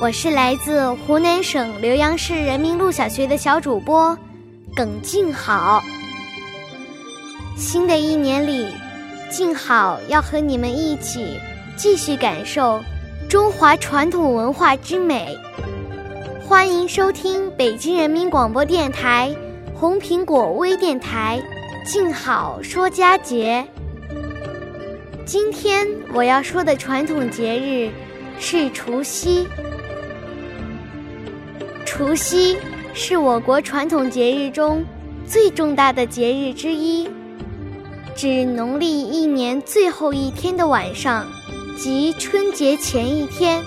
我是来自湖南省浏阳市人民路小学的小主播耿静好。新的一年里，静好要和你们一起继续感受中华传统文化之美。欢迎收听北京人民广播电台红苹果微电台《静好说佳节》。今天我要说的传统节日是除夕。除夕是我国传统节日中最重大的节日之一，指农历一年最后一天的晚上，即春节前一天。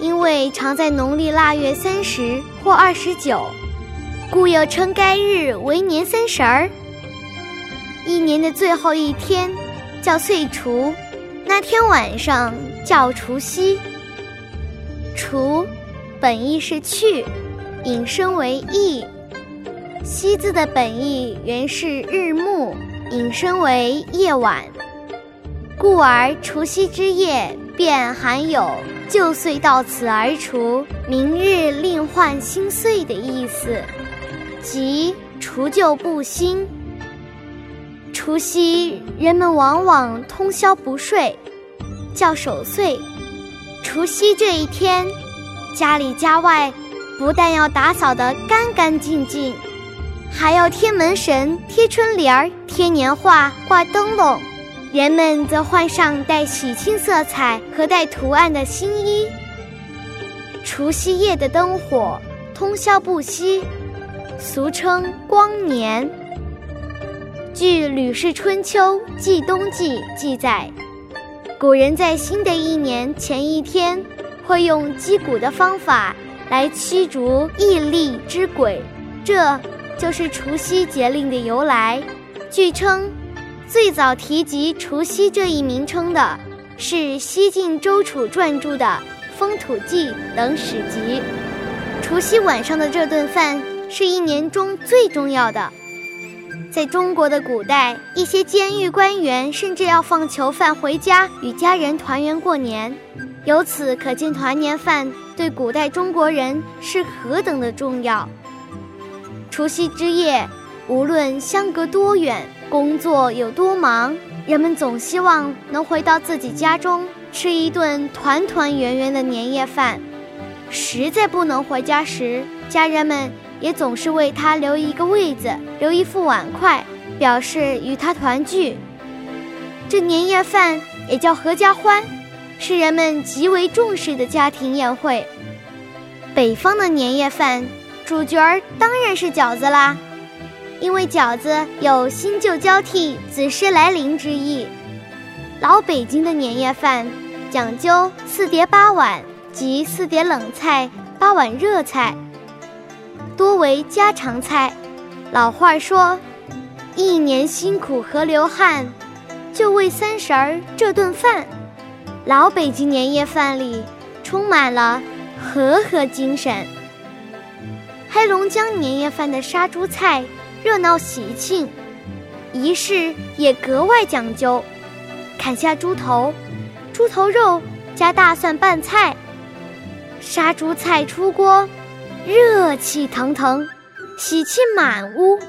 因为常在农历腊月三十或二十九，故又称该日为年三十儿。一年的最后一天。叫岁除，那天晚上叫除夕。除，本意是去，引申为翌。夕字的本意原是日暮，引申为夜晚，故而除夕之夜便含有旧岁到此而除，明日另换新岁的意思，即除旧布新。除夕，人们往往通宵不睡，叫守岁。除夕这一天，家里家外不但要打扫得干干净净，还要贴门神、贴春联儿、贴年画、挂灯笼。人们则换上带喜庆色彩和带图案的新衣。除夕夜的灯火通宵不息，俗称光年。据《吕氏春秋·季冬季》记载，古人在新的一年前一天，会用击鼓的方法来驱逐异力之鬼，这就是除夕节令的由来。据称，最早提及除夕这一名称的是西晋周楚撰著的《风土记》等史籍。除夕晚上的这顿饭是一年中最重要的。在中国的古代，一些监狱官员甚至要放囚犯回家与家人团圆过年，由此可见团年饭对古代中国人是何等的重要。除夕之夜，无论相隔多远，工作有多忙，人们总希望能回到自己家中吃一顿团团圆圆的年夜饭。实在不能回家时，家人们。也总是为他留一个位子，留一副碗筷，表示与他团聚。这年夜饭也叫合家欢，是人们极为重视的家庭宴会。北方的年夜饭主角儿当然是饺子啦，因为饺子有新旧交替、子时来临之意。老北京的年夜饭讲究四碟八碗，即四碟冷菜，八碗热菜。多为家常菜。老话说：“一年辛苦和流汗，就为三十儿这顿饭。”老北京年夜饭里充满了和和精神。黑龙江年夜饭的杀猪菜热闹喜庆，仪式也格外讲究。砍下猪头，猪头肉加大蒜拌菜，杀猪菜出锅。热气腾腾，喜气满屋。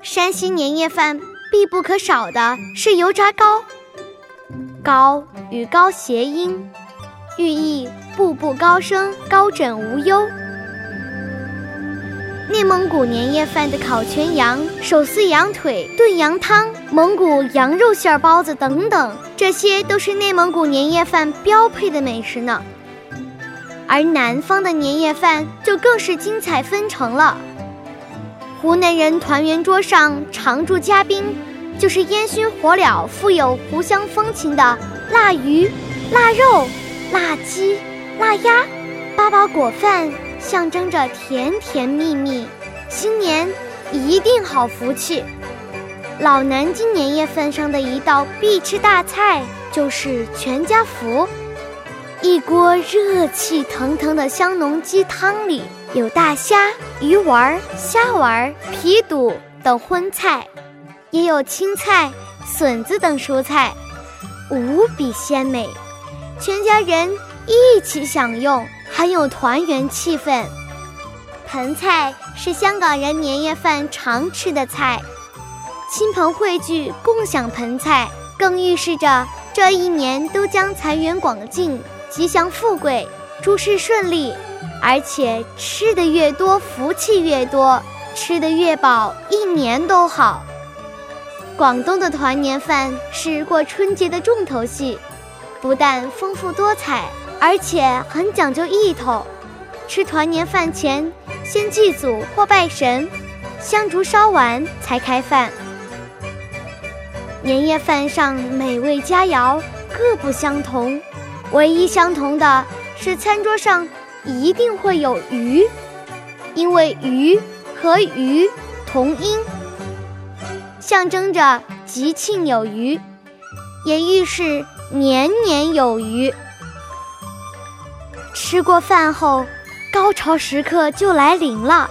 山西年夜饭必不可少的是油炸糕，糕与高谐音，寓意步步高升，高枕无忧。内蒙古年夜饭的烤全羊、手撕羊腿、炖羊汤、蒙古羊肉馅包子等等，这些都是内蒙古年夜饭标配的美食呢。而南方的年夜饭就更是精彩纷呈了。湖南人团圆桌上常驻嘉宾，就是烟熏火燎、富有湖湘风情的腊鱼、腊肉、腊鸡、腊鸭、八宝果饭。象征着甜甜蜜蜜，新年一定好福气。老南京年夜饭上的一道必吃大菜就是全家福，一锅热气腾腾的香浓鸡汤里有大虾、鱼丸、虾丸、皮肚等荤菜，也有青菜、笋子等蔬菜，无比鲜美，全家人一起享用。很有团圆气氛。盆菜是香港人年夜饭常吃的菜，亲朋汇聚共享盆菜，更预示着这一年都将财源广进、吉祥富贵、诸事顺利。而且吃的越多，福气越多；吃的越饱，一年都好。广东的团年饭是过春节的重头戏，不但丰富多彩。而且很讲究意头，吃团年饭前先祭祖或拜神，香烛烧完才开饭。年夜饭上美味佳肴各不相同，唯一相同的是餐桌上一定会有鱼，因为鱼和鱼同音，象征着吉庆有余，也预示年年有余。吃过饭后，高潮时刻就来临了。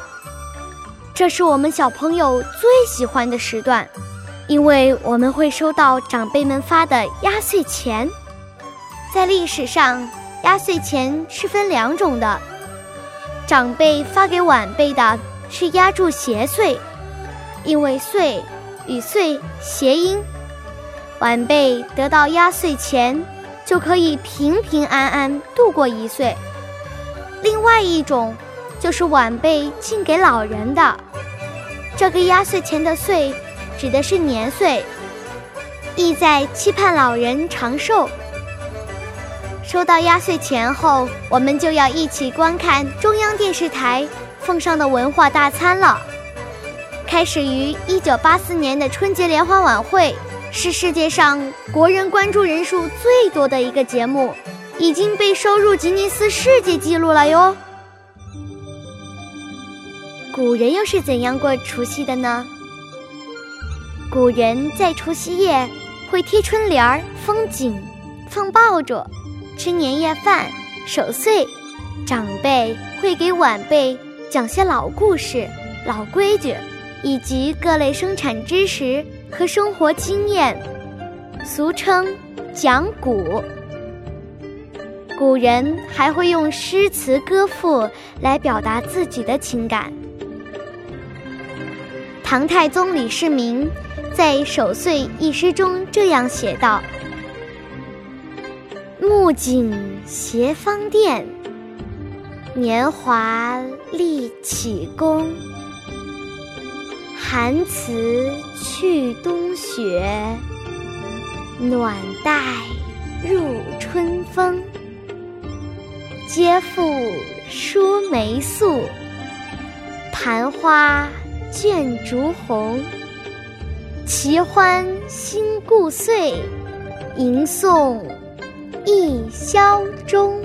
这是我们小朋友最喜欢的时段，因为我们会收到长辈们发的压岁钱。在历史上，压岁钱是分两种的：长辈发给晚辈的是压住邪岁，因为“岁”与“岁”谐音，晚辈得到压岁钱就可以平平安安度过一岁。另外一种，就是晚辈敬给老人的，这个压岁钱的“岁”指的是年岁，意在期盼老人长寿。收到压岁钱后，我们就要一起观看中央电视台奉上的文化大餐了。开始于1984年的春节联欢晚会，是世界上国人关注人数最多的一个节目。已经被收入吉尼斯世界纪录了哟。古人又是怎样过除夕的呢？古人在除夕夜会贴春联儿、封井、放爆竹、吃年夜饭、守岁，长辈会给晚辈讲些老故事、老规矩，以及各类生产知识和生活经验，俗称讲古。古人还会用诗词歌赋来表达自己的情感。唐太宗李世民在《守岁》一诗中这样写道：“木槿斜芳殿，年华立启功。寒辞去冬雪，暖带入春风。”皆复说梅素，盘花卷烛红。齐欢新故岁，吟诵一宵中。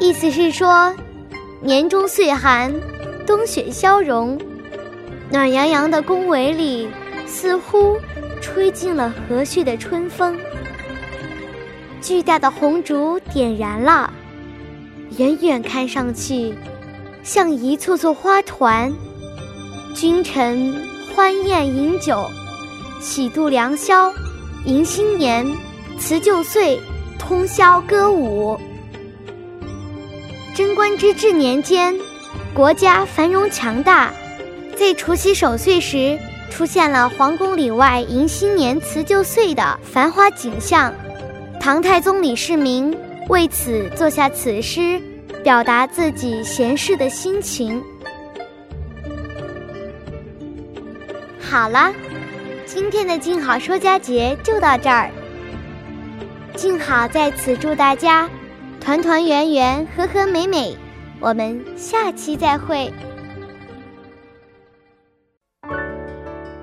意思是说，年终岁寒，冬雪消融，暖洋洋的宫闱里，似乎吹进了和煦的春风。巨大的红烛点燃了，远远看上去，像一簇簇花团。君臣欢宴饮酒，喜度良宵，迎新年，辞旧岁，通宵歌舞。贞观之治年间，国家繁荣强大，在除夕守岁时，出现了皇宫里外迎新年、辞旧岁的繁华景象。唐太宗李世民为此作下此诗，表达自己闲适的心情。好了，今天的静好说家节就到这儿。静好在此祝大家团团圆圆、和和美美。我们下期再会。